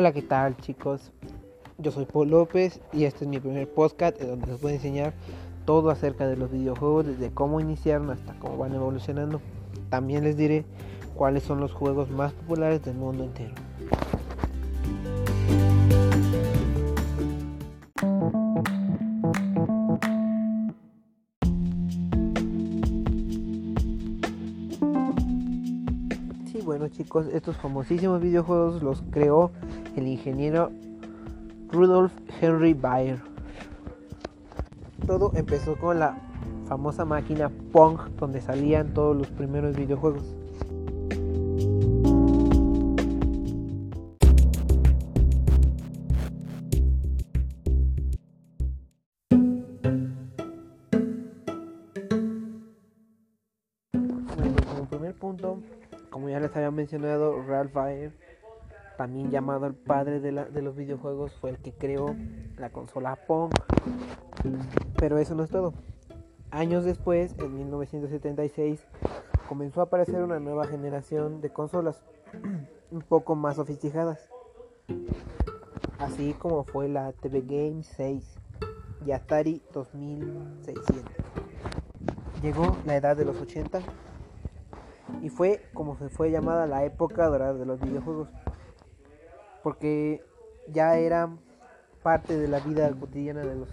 Hola, ¿qué tal chicos? Yo soy Paul López y este es mi primer podcast en donde les voy a enseñar todo acerca de los videojuegos, desde cómo iniciaron hasta cómo van evolucionando. También les diré cuáles son los juegos más populares del mundo entero. Sí, bueno chicos, estos famosísimos videojuegos los creó el ingeniero Rudolf Henry Bayer. Todo empezó con la famosa máquina Pong donde salían todos los primeros videojuegos. Bueno, como primer punto, como ya les había mencionado, Ralph Baer, también llamado el padre de, la- de los videojuegos, fue el que creó la consola Pong. Pero eso no es todo. Años después, en 1976, comenzó a aparecer una nueva generación de consolas un poco más sofisticadas. Así como fue la TV Game 6 y Atari 2600. Llegó la edad de los 80 y fue como se fue llamada la época dorada de los videojuegos. Porque ya era parte de la vida cotidiana de los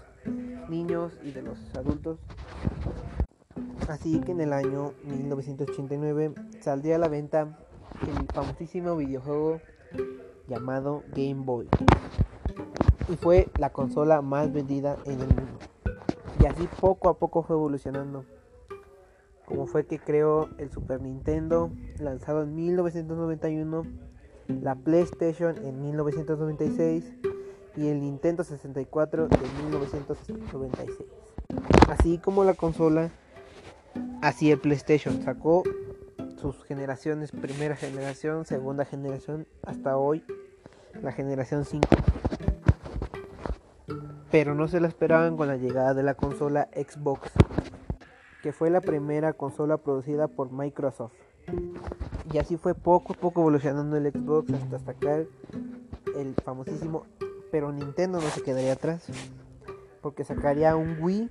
niños y de los adultos. Así que en el año 1989 saldría a la venta el famosísimo videojuego llamado Game Boy. Y fue la consola más vendida en el mundo. Y así poco a poco fue evolucionando. Como fue que creó el Super Nintendo, lanzado en 1991, la PlayStation en 1996 y el Nintendo 64 de 1996. Así como la consola, así el PlayStation sacó sus generaciones, primera generación, segunda generación, hasta hoy la generación 5. Pero no se la esperaban con la llegada de la consola Xbox, que fue la primera consola producida por Microsoft. Y así fue poco a poco evolucionando el Xbox hasta sacar el famosísimo, pero Nintendo no se quedaría atrás, porque sacaría un Wii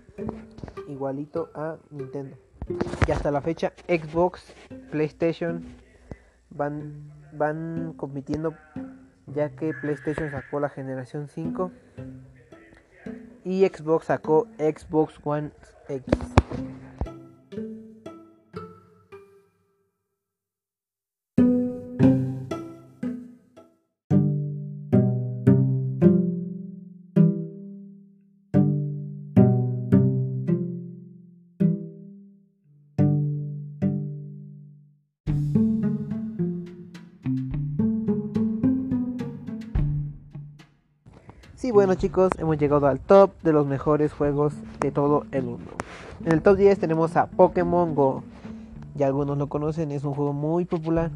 igualito a Nintendo. Y hasta la fecha Xbox, PlayStation van, van compitiendo ya que PlayStation sacó la generación 5 y Xbox sacó Xbox One X. Sí, bueno chicos, hemos llegado al top de los mejores juegos de todo el mundo. En el top 10 tenemos a Pokémon Go. Ya algunos lo conocen, es un juego muy popular.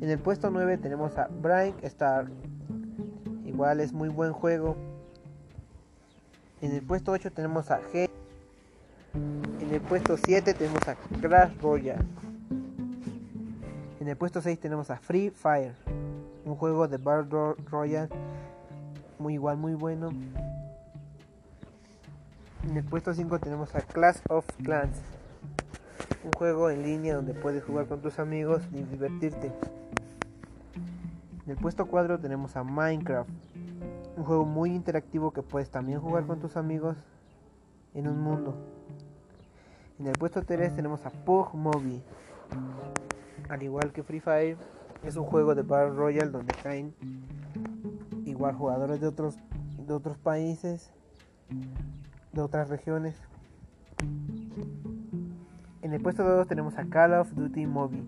En el puesto 9 tenemos a Brain Star. Igual es muy buen juego. En el puesto 8 tenemos a G. En el puesto 7 tenemos a Crash Royale. En el puesto 6 tenemos a Free Fire. Un juego de Battle Royale muy igual, muy bueno. En el puesto 5 tenemos a Clash of Clans, un juego en línea donde puedes jugar con tus amigos y divertirte. En el puesto 4 tenemos a Minecraft, un juego muy interactivo que puedes también jugar con tus amigos en un mundo. En el puesto 3 tenemos a Pug Mobile, al igual que Free Fire, es un juego de Battle Royale donde caen igual jugadores de otros de otros países de otras regiones. En el puesto 2 tenemos a Call of Duty Mobile.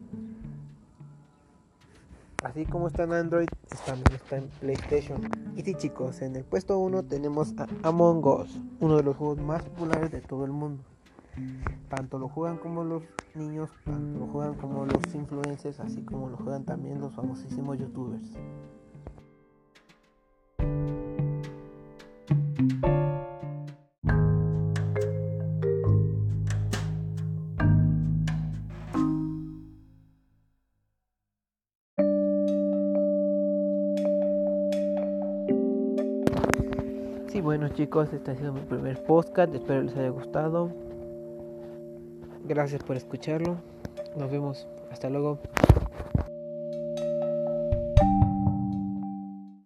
Así como está en Android también está en PlayStation. Y sí chicos en el puesto 1 tenemos a Among Us uno de los juegos más populares de todo el mundo tanto lo juegan como los niños, tanto lo juegan como los influencers, así como lo juegan también los famosísimos youtubers. Sí, bueno chicos, este ha sido mi primer podcast, espero les haya gustado. Gracias por escucharlo. Nos vemos. Hasta luego.